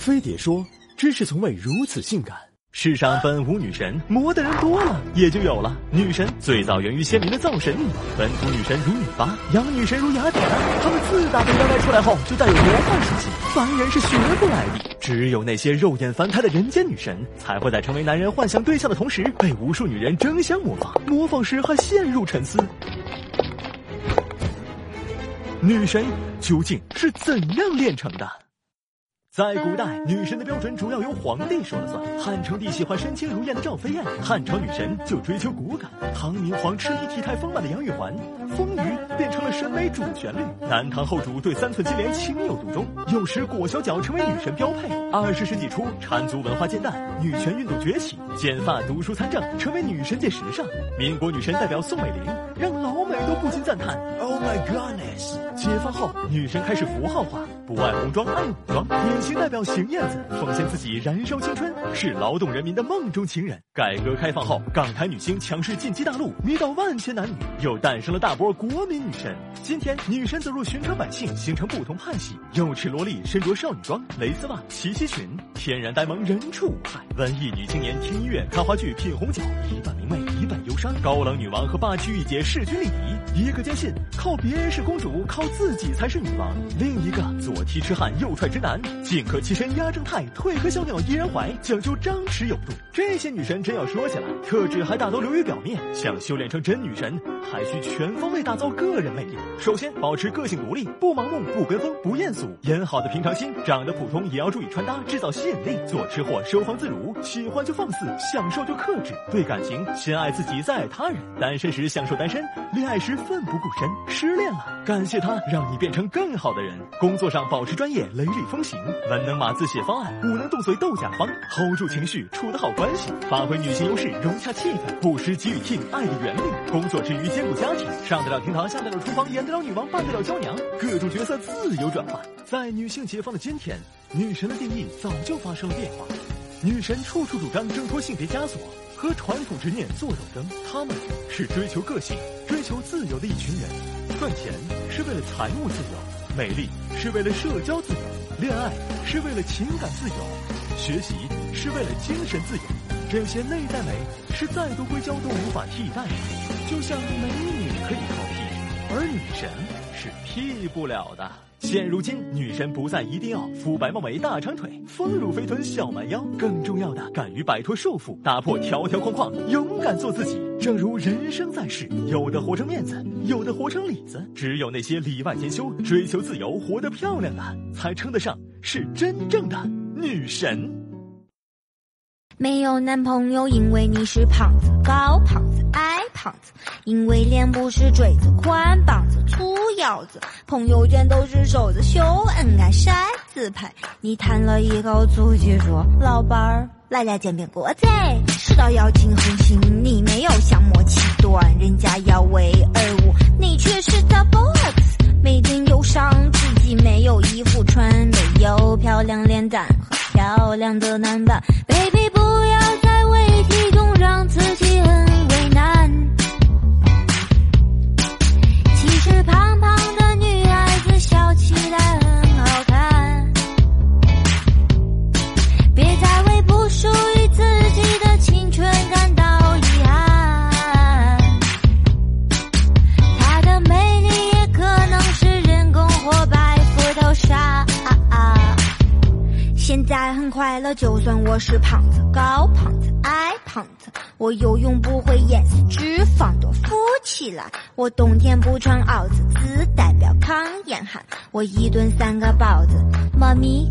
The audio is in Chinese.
飞碟说：“知识从未如此性感。世上本无女神，魔的人多了，也就有了女神。最早源于先民的造神，本土女神如女娲，洋女神如雅典娜。她们自打被妖怪出来后，就带有魔幻属性，凡人是学不来的。只有那些肉眼凡胎的人间女神，才会在成为男人幻想对象的同时，被无数女人争相模仿，模仿时还陷入沉思。女神究竟是怎样炼成的？在古代，女神的标准主要由皇帝说了算。汉成帝喜欢身轻如燕的赵飞燕，汉朝女神就追求骨感。唐明皇痴迷体态丰满的杨玉环，丰腴变成了审美主旋律。南唐后主对三寸金莲情有独钟，有时裹小脚成为女神标配。二十世纪初，缠足文化渐淡，女权运动崛起，剪发读书参政成为女神界时尚。民国女神代表宋美龄，让老美都不禁赞叹：“Oh my goodness！” 解放后，女神开始符号化，不爱红妆爱武装。典型代表邢燕子，奉献自己燃烧青春，是劳动人民的梦中情人。改革开放后，港台女星强势进击大陆，迷倒万千男女，又诞生了大波国民女神。今天，女神走入寻常百姓，形成不同派系。幼齿萝莉身着少女装、蕾丝袜、齐膝裙，天然呆萌，人畜无害。文艺女青年听音乐、看话剧、品红酒，一半明媚，一半忧伤。高冷女王和霸气御姐势均力敌，一个坚信靠别人是公主，靠自己才是女王；另一个左踢痴汉，右踹直男。进可欺身压正太，退可小鸟依人怀，讲究张弛有度。这些女神真要说起来，特质还大都流于表面。想修炼成真女神，还需全方位打造个人魅力。首先，保持个性独立，不盲目，不跟风，不艳俗，演好的平常心。长得普通也要注意穿搭，制造吸引力。做吃货收放自如，喜欢就放肆，享受就克制。对感情，先爱自己，再爱他人。单身时享受单身，恋爱时奋不顾身。失恋了，感谢他，让你变成更好的人。工作上保持专业，雷厉风行。文能码字写方案，武能动嘴斗甲方，hold 住情绪，处得好关系，发挥女性优势，融洽气氛，不失给予 team 爱的原力。工作之余兼顾家庭，上得了厅堂，下得了厨房，演得了女王，扮得了娇娘，各种角色自由转换。在女性解放的今天，女神的定义早就发生了变化。女神处处主张挣脱性别枷锁，和传统执念做斗争。她们是追求个性、追求自由的一群人。赚钱是为了财务自由，美丽是为了社交自由。恋爱是为了情感自由，学习是为了精神自由，这些内在美是再多硅胶都无法替代的。就像美女可以靠 P，而女神是 P 不了的。现如今，女神不再一定要肤白貌美、大长腿、丰乳肥臀、小蛮腰，更重要的，敢于摆脱束缚，打破条条框框，勇敢做自己。正如人生在世，有的活成面子，有的活成里子。只有那些里外兼修、追求自由、活得漂亮的，才称得上是真正的女神。没有男朋友，因为你是胖子，高胖子，矮胖子，因为脸不是锥子，宽膀子，粗腰子，朋友圈都是瘦子秀恩爱晒自拍。你叹了一口粗气说：“老板儿，来俩煎饼果子。”世道要尽横行，你没有像默契断，人家要为而舞，你却是 double X。每天忧伤自己没有衣服穿，没有漂亮脸蛋和漂亮的男伴，baby 一种让自己很很快乐，就算我是胖子，高胖子，矮胖子，我游泳不会淹死，脂肪多浮起来。我冬天不穿袄子，只代表抗严寒。我一顿三个包子，妈咪